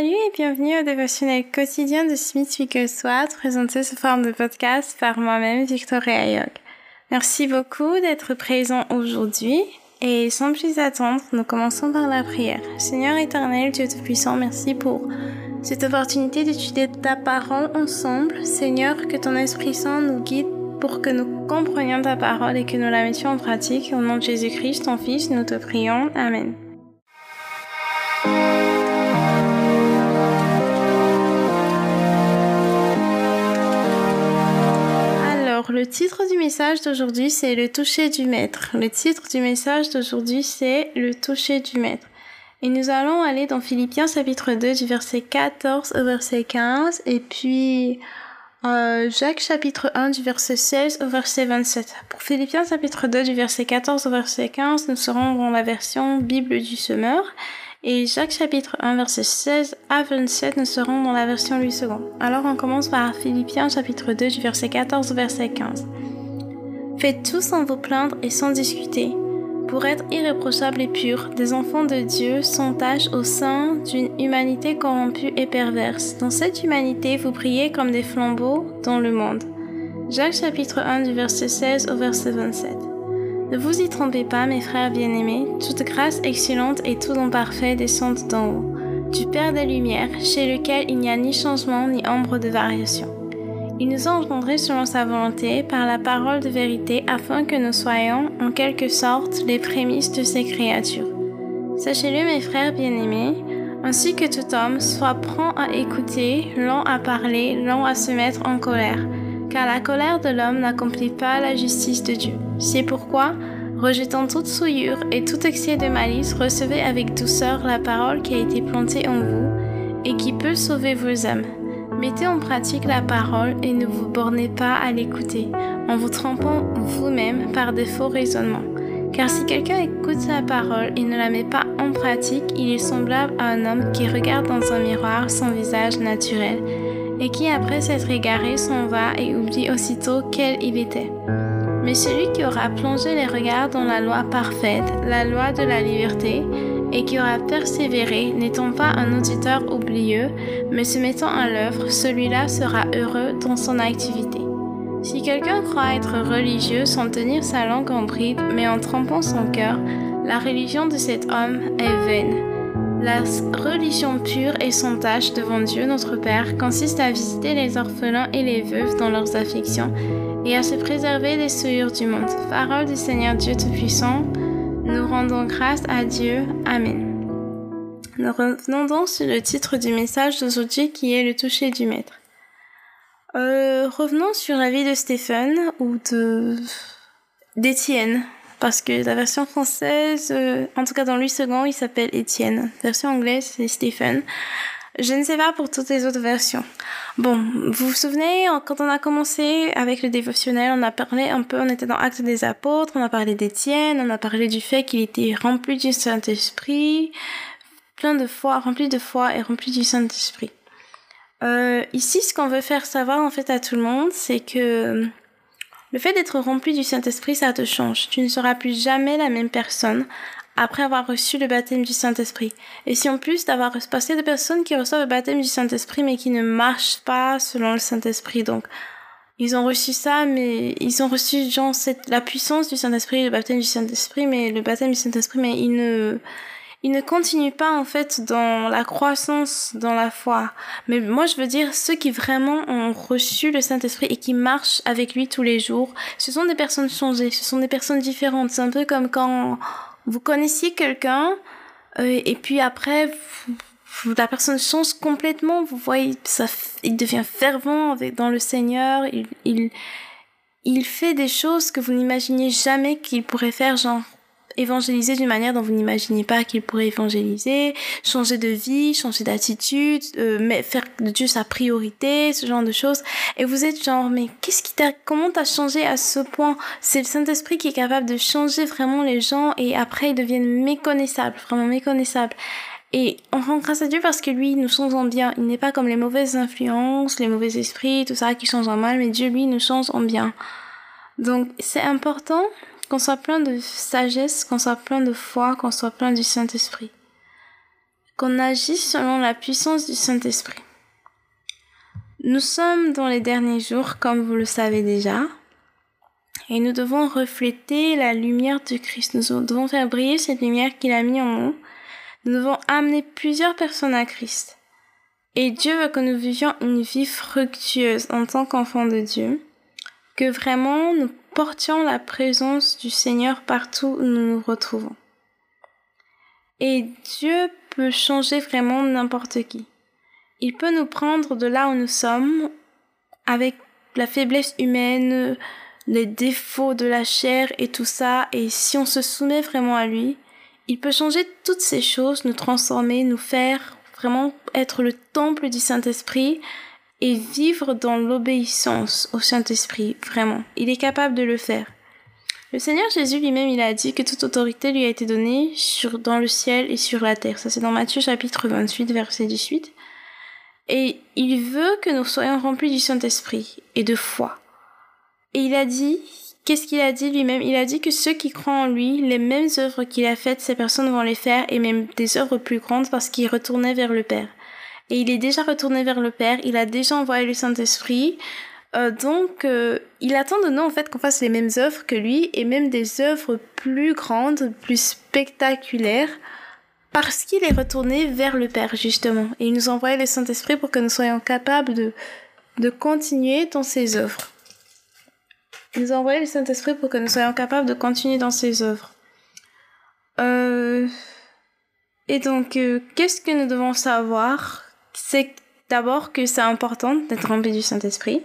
Salut et bienvenue au dévotionnel quotidien de Smith Wigglesworth, présenté sous forme de podcast par moi-même, Victoria Ayog. Merci beaucoup d'être présent aujourd'hui et sans plus attendre, nous commençons par la prière. Seigneur éternel, Dieu Tout-Puissant, merci pour cette opportunité d'étudier ta parole ensemble. Seigneur, que ton Esprit Saint nous guide pour que nous comprenions ta parole et que nous la mettions en pratique. Au nom de Jésus-Christ, ton Fils, nous te prions. Amen. Le titre du message d'aujourd'hui, c'est le toucher du maître. Le titre du message d'aujourd'hui, c'est le toucher du maître. Et nous allons aller dans Philippiens chapitre 2 du verset 14 au verset 15 et puis euh, Jacques chapitre 1 du verset 16 au verset 27. Pour Philippiens chapitre 2 du verset 14 au verset 15, nous serons dans la version Bible du semeur. Et Jacques chapitre 1 verset 16 à 27, nous serons dans la version Louis II. Alors on commence par Philippiens chapitre 2 du verset 14 au verset 15. Faites tout sans vous plaindre et sans discuter pour être irréprochables et purs, des enfants de Dieu sans tâche au sein d'une humanité corrompue et perverse. Dans cette humanité, vous priez comme des flambeaux dans le monde. Jacques chapitre 1 du verset 16 au verset 27. Ne vous y trompez pas, mes frères bien-aimés, toute grâce excellente et tout don parfait descendent d'en haut, du Père des Lumières, chez lequel il n'y a ni changement ni ombre de variation. Il nous a engendrés selon sa volonté par la parole de vérité afin que nous soyons, en quelque sorte, les prémices de ses créatures. Sachez-le, mes frères bien-aimés, ainsi que tout homme soit prompt à écouter, lent à parler, lent à se mettre en colère, car la colère de l'homme n'accomplit pas la justice de Dieu. C'est pourquoi, rejetant toute souillure et tout excès de malice, recevez avec douceur la parole qui a été plantée en vous et qui peut sauver vos âmes. Mettez en pratique la parole et ne vous bornez pas à l'écouter, en vous trompant vous-même par de faux raisonnements. Car si quelqu'un écoute la parole et ne la met pas en pratique, il est semblable à un homme qui regarde dans un miroir son visage naturel et qui, après s'être égaré, s'en va et oublie aussitôt quel il était. Mais celui qui aura plongé les regards dans la loi parfaite, la loi de la liberté, et qui aura persévéré, n'étant pas un auditeur oublieux, mais se mettant à l'œuvre, celui-là sera heureux dans son activité. Si quelqu'un croit être religieux sans tenir sa langue en bride, mais en trempant son cœur, la religion de cet homme est vaine. La religion pure et sans tâche devant Dieu notre Père consiste à visiter les orphelins et les veuves dans leurs afflictions et à se préserver des souillures du monde. Parole du Seigneur Dieu Tout-Puissant, nous rendons grâce à Dieu. Amen. Nous revenons donc sur le titre du message d'aujourd'hui qui est le toucher du maître. Euh, revenons sur la vie de Stephen ou de d'Étienne parce que la version française, euh, en tout cas dans lui second, il s'appelle Étienne. Version anglaise, c'est Stephen. Je ne sais pas pour toutes les autres versions. Bon, vous vous souvenez, quand on a commencé avec le dévotionnel, on a parlé un peu, on était dans Acte des Apôtres, on a parlé d'Étienne, on a parlé du fait qu'il était rempli du Saint-Esprit, plein de foi, rempli de foi et rempli du Saint-Esprit. Euh, ici, ce qu'on veut faire savoir en fait à tout le monde, c'est que le fait d'être rempli du Saint-Esprit, ça te change. Tu ne seras plus jamais la même personne après avoir reçu le baptême du Saint-Esprit. Et si en plus d'avoir passé des personnes qui reçoivent le baptême du Saint-Esprit mais qui ne marchent pas selon le Saint-Esprit, donc ils ont reçu ça, mais ils ont reçu genre la puissance du Saint-Esprit, le baptême du Saint-Esprit, mais le baptême du Saint-Esprit, mais ils ne ils ne continuent pas en fait dans la croissance dans la foi. Mais moi je veux dire ceux qui vraiment ont reçu le Saint-Esprit et qui marchent avec lui tous les jours, ce sont des personnes changées, ce sont des personnes différentes. C'est un peu comme quand vous connaissiez quelqu'un euh, et puis après la personne change complètement vous voyez ça il devient fervent dans le Seigneur il, il il fait des choses que vous n'imaginiez jamais qu'il pourrait faire genre évangéliser d'une manière dont vous n'imaginez pas qu'il pourrait évangéliser, changer de vie, changer d'attitude, euh, faire de Dieu sa priorité, ce genre de choses. Et vous êtes genre, mais qu'est-ce qui t'a, comment t'as changé à ce point? C'est le Saint-Esprit qui est capable de changer vraiment les gens et après ils deviennent méconnaissables, vraiment méconnaissables. Et on rend grâce à Dieu parce que lui nous change en bien. Il n'est pas comme les mauvaises influences, les mauvais esprits, tout ça qui change en mal, mais Dieu lui nous change en bien. Donc c'est important qu'on soit plein de sagesse, qu'on soit plein de foi, qu'on soit plein du Saint-Esprit. qu'on agisse selon la puissance du Saint-Esprit. Nous sommes dans les derniers jours, comme vous le savez déjà, et nous devons refléter la lumière de Christ. Nous devons faire briller cette lumière qu'il a mis en nous. Nous devons amener plusieurs personnes à Christ. Et Dieu veut que nous vivions une vie fructueuse en tant qu'enfants de Dieu, que vraiment nous portions la présence du Seigneur partout où nous nous retrouvons. Et Dieu peut changer vraiment n'importe qui. Il peut nous prendre de là où nous sommes, avec la faiblesse humaine, les défauts de la chair et tout ça, et si on se soumet vraiment à lui, il peut changer toutes ces choses, nous transformer, nous faire vraiment être le temple du Saint-Esprit et vivre dans l'obéissance au Saint-Esprit, vraiment. Il est capable de le faire. Le Seigneur Jésus lui-même, il a dit que toute autorité lui a été donnée sur, dans le ciel et sur la terre. Ça, c'est dans Matthieu chapitre 28, verset 18. Et il veut que nous soyons remplis du Saint-Esprit et de foi. Et il a dit, qu'est-ce qu'il a dit lui-même? Il a dit que ceux qui croient en lui, les mêmes œuvres qu'il a faites, ces personnes vont les faire et même des œuvres plus grandes parce qu'il retournait vers le Père et il est déjà retourné vers le Père, il a déjà envoyé le Saint-Esprit. Euh, donc, euh, il attend de nous en fait qu'on fasse les mêmes œuvres que lui et même des œuvres plus grandes, plus spectaculaires, parce qu'il est retourné vers le Père justement. Et il nous a envoyé le Saint-Esprit pour que nous soyons capables de, continuer dans ses œuvres. Il nous a envoyé le Saint-Esprit pour que nous soyons capables de continuer dans ses œuvres. Euh... Et donc, qu'est-ce que nous devons savoir c'est d'abord que c'est important d'être rempli du Saint-Esprit,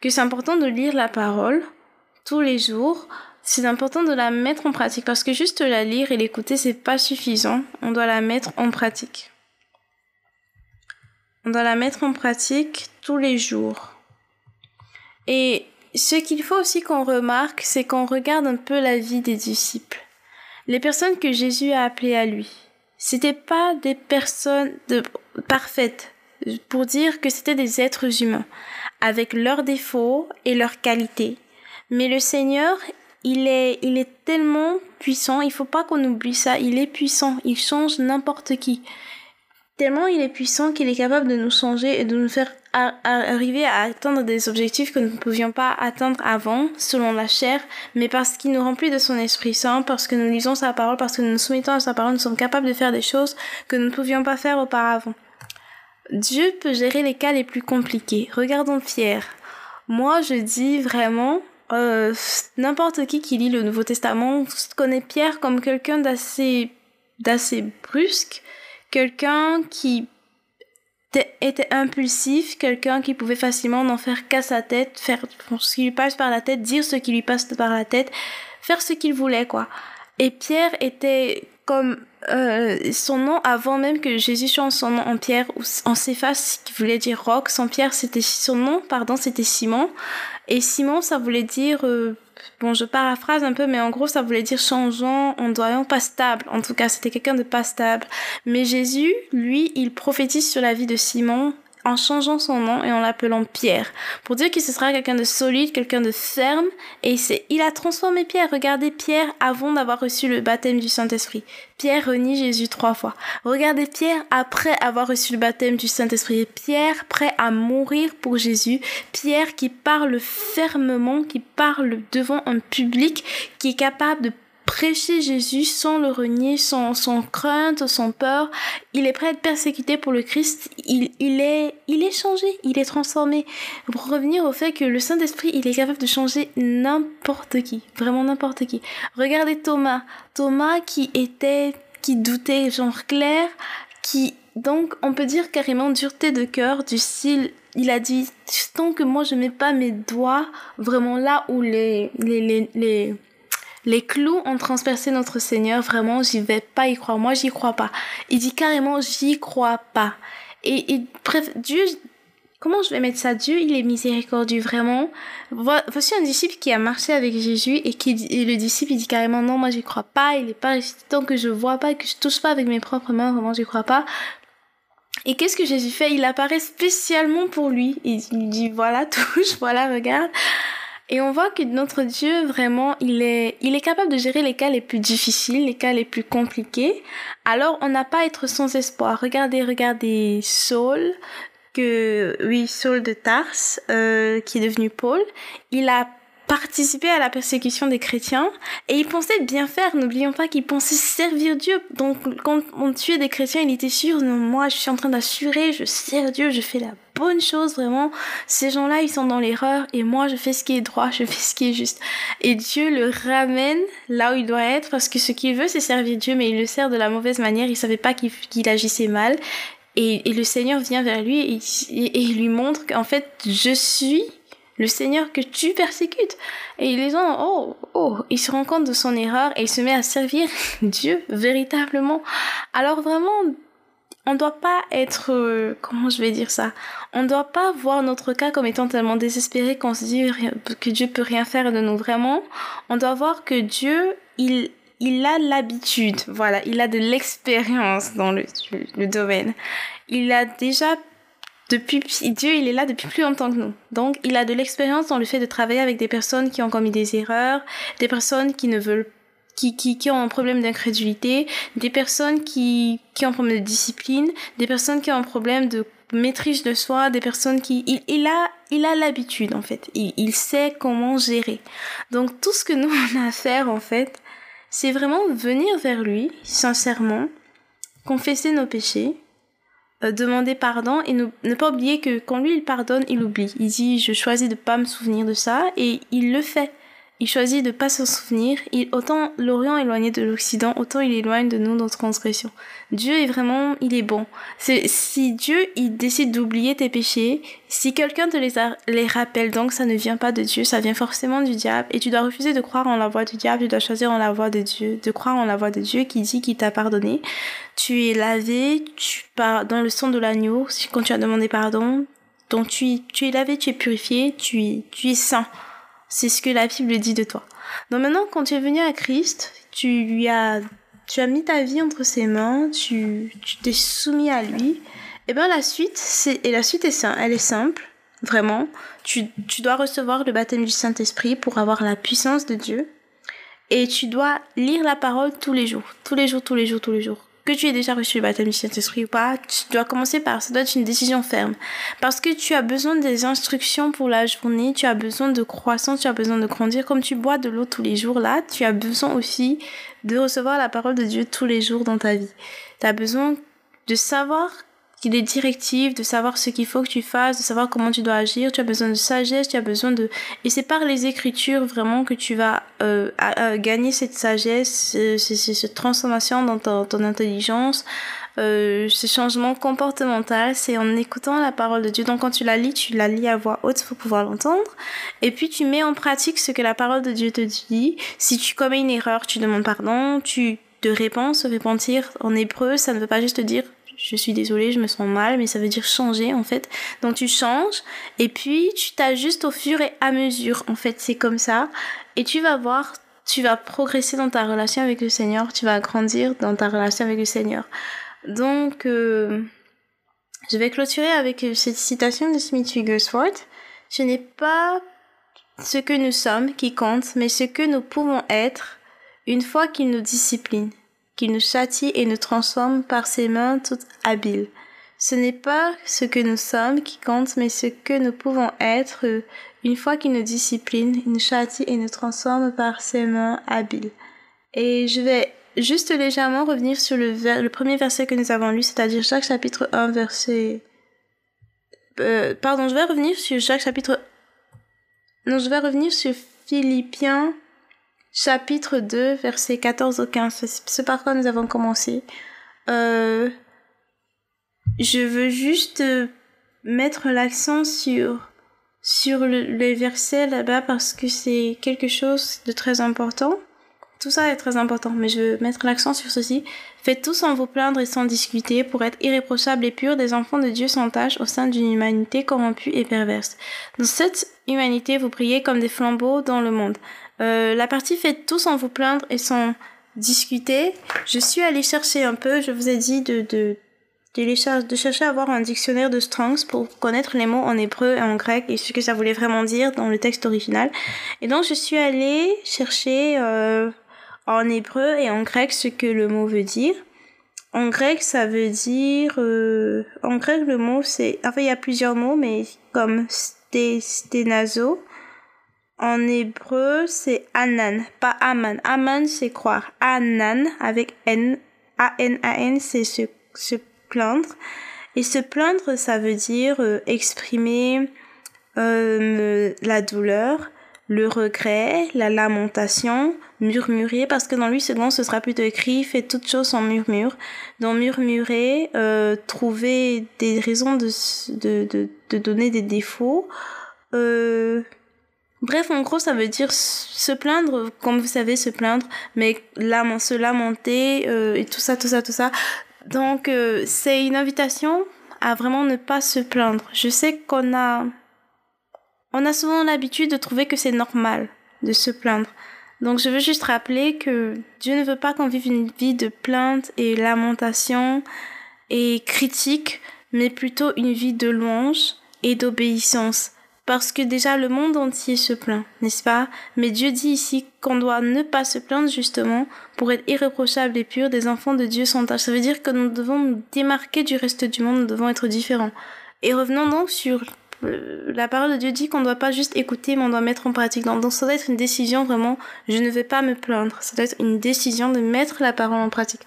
que c'est important de lire la parole tous les jours. C'est important de la mettre en pratique parce que juste la lire et l'écouter, c'est pas suffisant. On doit la mettre en pratique. On doit la mettre en pratique tous les jours. Et ce qu'il faut aussi qu'on remarque, c'est qu'on regarde un peu la vie des disciples. Les personnes que Jésus a appelées à lui. C'était pas des personnes de, parfaites pour dire que c'était des êtres humains, avec leurs défauts et leurs qualités. Mais le Seigneur, il est, il est tellement puissant, il faut pas qu'on oublie ça, il est puissant, il change n'importe qui. Tellement il est puissant qu'il est capable de nous changer et de nous faire arriver à atteindre des objectifs que nous ne pouvions pas atteindre avant, selon la chair, mais parce qu'il nous remplit de son Esprit Saint, parce que nous lisons sa parole, parce que nous nous soumettons à sa parole, nous sommes capables de faire des choses que nous ne pouvions pas faire auparavant. Dieu peut gérer les cas les plus compliqués. Regardons Pierre. Moi, je dis vraiment, euh, n'importe qui qui lit le Nouveau Testament connaît Pierre comme quelqu'un d'assez, d'assez brusque, quelqu'un qui était impulsif, quelqu'un qui pouvait facilement n'en faire qu'à sa tête, faire ce qui lui passe par la tête, dire ce qui lui passe par la tête, faire ce qu'il voulait, quoi. Et Pierre était comme euh, son nom avant même que Jésus change son nom en Pierre ou en Céphas qui voulait dire roc son Pierre c'était son nom pardon c'était Simon. Et Simon ça voulait dire euh, bon je paraphrase un peu mais en gros ça voulait dire changeant ondoyant pas stable. En tout cas c'était quelqu'un de pas stable. Mais Jésus lui il prophétise sur la vie de Simon en changeant son nom et en l'appelant Pierre, pour dire qu'il ce sera quelqu'un de solide, quelqu'un de ferme, et il a transformé Pierre. Regardez Pierre avant d'avoir reçu le baptême du Saint-Esprit. Pierre renie Jésus trois fois. Regardez Pierre après avoir reçu le baptême du Saint-Esprit. Pierre prêt à mourir pour Jésus. Pierre qui parle fermement, qui parle devant un public, qui est capable de prêcher Jésus sans le renier, sans, crainte, sans peur. Il est prêt à être persécuté pour le Christ. Il, il, est, il est changé, il est transformé. Pour revenir au fait que le Saint-Esprit, il est capable de changer n'importe qui, vraiment n'importe qui. Regardez Thomas. Thomas qui était, qui doutait, genre clair, qui, donc, on peut dire carrément dureté de cœur, du style, il a dit, tant que moi je mets pas mes doigts vraiment là où les, les, les, les les clous ont transpercé notre Seigneur, vraiment, j'y vais pas y croire. Moi, j'y crois pas. Il dit carrément, j'y crois pas. Et, bref, Dieu, comment je vais mettre ça? Dieu, il est miséricordieux, vraiment. Voici un disciple qui a marché avec Jésus et qui et le disciple, il dit carrément, non, moi, j'y crois pas. Il est pas tant que je vois pas, que je touche pas avec mes propres mains, vraiment, j'y crois pas. Et qu'est-ce que Jésus fait? Il apparaît spécialement pour lui. Il, il dit, voilà, touche, voilà, regarde. Et on voit que notre Dieu, vraiment, il est, il est capable de gérer les cas les plus difficiles, les cas les plus compliqués. Alors, on n'a pas à être sans espoir. Regardez, regardez Saul, que, oui, Saul de Tarse, euh, qui est devenu Paul. Il a participer à la persécution des chrétiens et il pensait bien faire. N'oublions pas qu'il pensait servir Dieu. Donc quand on tuait des chrétiens, il était sûr, non, moi je suis en train d'assurer, je sers Dieu, je fais la bonne chose vraiment. Ces gens-là, ils sont dans l'erreur et moi je fais ce qui est droit, je fais ce qui est juste. Et Dieu le ramène là où il doit être parce que ce qu'il veut c'est servir Dieu mais il le sert de la mauvaise manière. Il savait pas qu'il agissait mal. Et, le Seigneur vient vers lui et, et, et lui montre qu'en fait je suis le Seigneur que tu persécutes. Et les gens, oh, oh, il se rend compte de son erreur et il se met à servir Dieu véritablement. Alors vraiment, on ne doit pas être, euh, comment je vais dire ça, on ne doit pas voir notre cas comme étant tellement désespéré qu'on se dit que Dieu peut rien faire de nous vraiment. On doit voir que Dieu, il, il a l'habitude, voilà, il a de l'expérience dans le, le domaine. Il a déjà depuis Dieu, il est là depuis plus longtemps que nous. Donc, il a de l'expérience dans le fait de travailler avec des personnes qui ont commis des erreurs, des personnes qui ne veulent qui, qui, qui ont un problème d'incrédulité, des personnes qui, qui ont un problème de discipline, des personnes qui ont un problème de maîtrise de soi, des personnes qui... Il, il a il a l'habitude, en fait. Il, il sait comment gérer. Donc, tout ce que nous, on a à faire, en fait, c'est vraiment venir vers lui, sincèrement, confesser nos péchés, euh, demander pardon et ne, ne, pas oublier que quand lui il pardonne, il oublie. Il dit je choisis de pas me souvenir de ça et il le fait il choisit de pas s'en souvenir. Il, autant l'Orient éloigné de l'Occident, autant il éloigne de nous notre transgression. Dieu est vraiment, il est bon. Si Dieu, il décide d'oublier tes péchés, si quelqu'un te les, les rappelle, donc ça ne vient pas de Dieu, ça vient forcément du diable, et tu dois refuser de croire en la voix du diable, tu dois choisir en la voix de Dieu, de croire en la voix de Dieu qui dit qu'il t'a pardonné. Tu es lavé, tu pars dans le sang de l'agneau, quand tu as demandé pardon, donc tu, tu es lavé, tu es purifié, tu, tu es saint. C'est ce que la Bible dit de toi. Donc maintenant, quand tu es venu à Christ, tu lui as, tu as mis ta vie entre ses mains, tu, tu t'es soumis à lui. Et ben la suite, c'est, et la suite est simple, elle est simple, vraiment. Tu, tu dois recevoir le baptême du Saint-Esprit pour avoir la puissance de Dieu. Et tu dois lire la parole tous les jours, tous les jours, tous les jours, tous les jours que tu aies déjà reçu le baptême du Saint-Esprit ou pas, tu dois commencer par, ça doit être une décision ferme. Parce que tu as besoin des instructions pour la journée, tu as besoin de croissance, tu as besoin de grandir. Comme tu bois de l'eau tous les jours là, tu as besoin aussi de recevoir la parole de Dieu tous les jours dans ta vie. Tu as besoin de savoir qu'il des directives, de savoir ce qu'il faut que tu fasses, de savoir comment tu dois agir. Tu as besoin de sagesse, tu as besoin de... Et c'est par les écritures vraiment que tu vas euh, gagner cette sagesse, cette transformation dans ton, ton intelligence, euh, ce changement comportemental. C'est en écoutant la parole de Dieu. Donc quand tu la lis, tu la lis à voix haute pour pouvoir l'entendre. Et puis tu mets en pratique ce que la parole de Dieu te dit. Si tu commets une erreur, tu demandes pardon, tu te réponds, se repentir en hébreu, ça ne veut pas juste te dire je suis désolée, je me sens mal, mais ça veut dire changer en fait. Donc tu changes et puis tu t'ajustes au fur et à mesure. En fait, c'est comme ça. Et tu vas voir, tu vas progresser dans ta relation avec le Seigneur, tu vas grandir dans ta relation avec le Seigneur. Donc, euh, je vais clôturer avec cette citation de Smith Wigglesworth. Ce n'est pas ce que nous sommes qui compte, mais ce que nous pouvons être une fois qu'il nous discipline qu'il nous châtie et nous transforme par ses mains toutes habiles. Ce n'est pas ce que nous sommes qui compte, mais ce que nous pouvons être une fois qu'il nous discipline, il nous châtie et nous transforme par ses mains habiles. Et je vais juste légèrement revenir sur le, le premier verset que nous avons lu, c'est-à-dire Jacques chapitre 1, verset... Euh, pardon, je vais revenir sur Jacques chapitre... Non, je vais revenir sur Philippiens chapitre 2, versets 14 au 15. C'est par quoi nous avons commencé? Euh, je veux juste mettre l'accent sur, sur le, les versets là-bas parce que c'est quelque chose de très important. Tout ça est très important, mais je veux mettre l'accent sur ceci. Faites tout sans vous plaindre et sans discuter pour être irréprochables et purs des enfants de Dieu sans tâche au sein d'une humanité corrompue et perverse. Dans cette humanité, vous priez comme des flambeaux dans le monde. Euh, la partie faites tout sans vous plaindre et sans discuter. Je suis allée chercher un peu, je vous ai dit de, de de chercher à avoir un dictionnaire de Strongs pour connaître les mots en hébreu et en grec et ce que ça voulait vraiment dire dans le texte original. Et donc je suis allée chercher euh, en hébreu et en grec ce que le mot veut dire. En grec, ça veut dire... Euh, en grec, le mot, c'est... Enfin, il y a plusieurs mots, mais comme sténazo. En hébreu, c'est anan, pas aman. Aman, c'est croire. Anan, avec N. A-N-A-N, c'est se, se plaindre. Et se plaindre, ça veut dire euh, exprimer euh, la douleur, le regret, la lamentation, murmurer, parce que dans lui second, ce sera plutôt écrit, fait toutes choses en murmure. Dans murmurer, euh, trouver des raisons de, de, de, de donner des défauts. Euh, bref, en gros, ça veut dire se plaindre, comme vous savez, se plaindre, mais se lamenter, euh, et tout ça, tout ça, tout ça. Donc, euh, c'est une invitation à vraiment ne pas se plaindre. Je sais qu'on a on a souvent l'habitude de trouver que c'est normal de se plaindre. Donc je veux juste rappeler que Dieu ne veut pas qu'on vive une vie de plainte et lamentation et critique, mais plutôt une vie de louange et d'obéissance. Parce que déjà le monde entier se plaint, n'est-ce pas? Mais Dieu dit ici qu'on doit ne pas se plaindre justement pour être irréprochable et pur des enfants de Dieu sans tâche. Ça veut dire que nous devons nous démarquer du reste du monde, nous devons être différents. Et revenons donc sur la parole de Dieu dit qu'on ne doit pas juste écouter, mais on doit mettre en pratique. Donc, ça doit être une décision vraiment, je ne vais pas me plaindre. Ça doit être une décision de mettre la parole en pratique.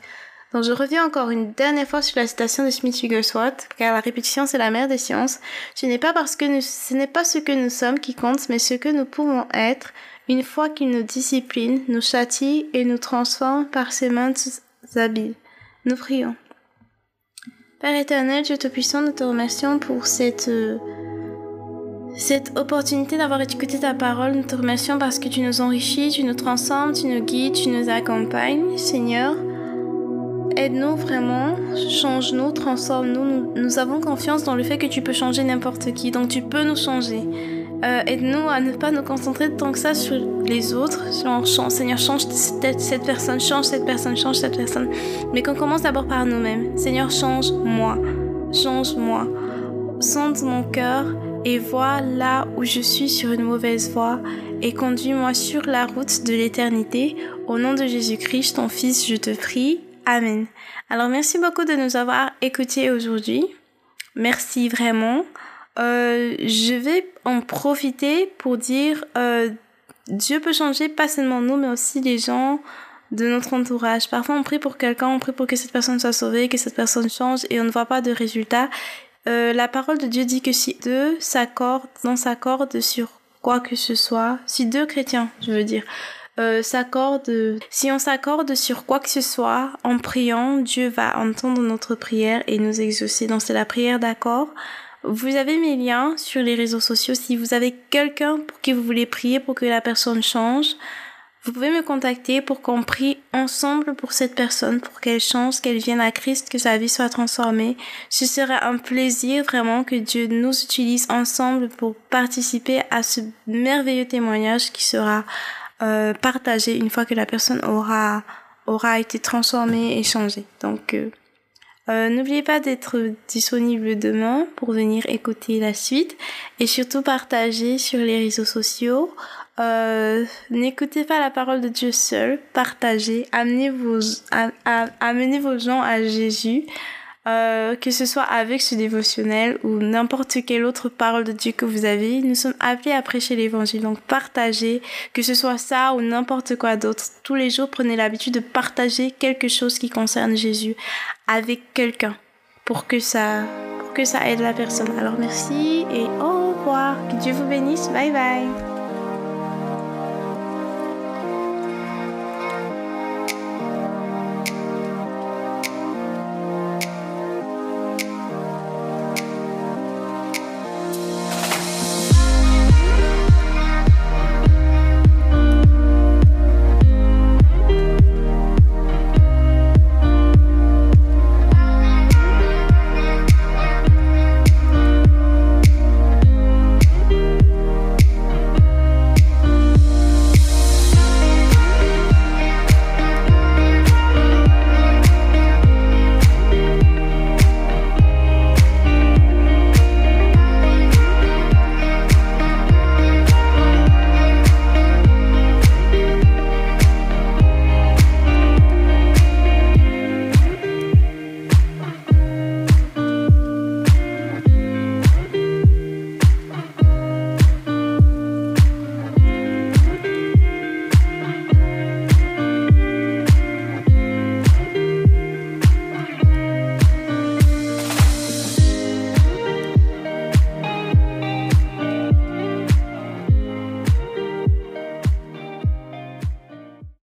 Donc, je reviens encore une dernière fois sur la citation de Smith Wigglesworth, car la répétition c'est la mère des sciences. Ce n'est pas parce que ce n'est pas ce que nous sommes qui compte, mais ce que nous pouvons être une fois qu'il nous discipline, nous châtie et nous transforme par ses mains habiles. Nous prions. Père éternel, Dieu Tout-Puissant, nous te remercions pour cette euh, cette opportunité d'avoir écouté ta parole. Nous te remercions parce que tu nous enrichis, tu nous transformes, tu nous guides, tu nous accompagnes. Seigneur, aide-nous vraiment, change-nous, transforme-nous. Nous, avons confiance dans le fait que tu peux changer n'importe qui, donc tu peux nous changer. Euh, aide-nous à ne pas nous concentrer tant que ça sur les autres. Seigneur, change cette, personne, change cette personne, change cette personne. Mais qu'on commence d'abord par nous-mêmes. Seigneur, change-moi. Change-moi. Sente mon cœur et vois là où je suis sur une mauvaise voie et conduis-moi sur la route de l'éternité. Au nom de Jésus-Christ, ton Fils, je te prie. Amen. Alors merci beaucoup de nous avoir écoutés aujourd'hui. Merci vraiment. Euh, je vais en profiter pour dire euh, Dieu peut changer pas seulement nous, mais aussi les gens de notre entourage. Parfois, on prie pour quelqu'un, on prie pour que cette personne soit sauvée, que cette personne change, et on ne voit pas de résultat. Euh, la parole de Dieu dit que si deux s'accordent, non s'accordent sur quoi que ce soit, si deux chrétiens, je veux dire, euh, s'accordent, si on s'accorde sur quoi que ce soit, en priant, Dieu va entendre notre prière et nous exaucer. Donc c'est la prière d'accord. Vous avez mes liens sur les réseaux sociaux. Si vous avez quelqu'un pour qui vous voulez prier pour que la personne change, vous pouvez me contacter pour qu'on prie ensemble pour cette personne, pour qu'elle change, qu'elle vienne à Christ, que sa vie soit transformée. Ce sera un plaisir vraiment que Dieu nous utilise ensemble pour participer à ce merveilleux témoignage qui sera euh, une fois que la personne aura aura été transformée et changée. Donc euh, euh, N'oubliez pas d'être disponible demain pour venir écouter la suite et surtout partager sur les réseaux sociaux. Euh, n'écoutez pas la parole de Dieu seul, partagez, amenez vos, amenez vos gens à Jésus, euh, que ce soit avec ce dévotionnel ou n'importe quelle autre parole de Dieu que vous avez. Nous sommes appelés à prêcher l'évangile, donc partagez, que ce soit ça ou n'importe quoi d'autre. Tous les jours, prenez l'habitude de partager quelque chose qui concerne Jésus avec quelqu'un pour que ça, pour que ça aide la personne. Alors merci et au revoir. Que Dieu vous bénisse. Bye bye.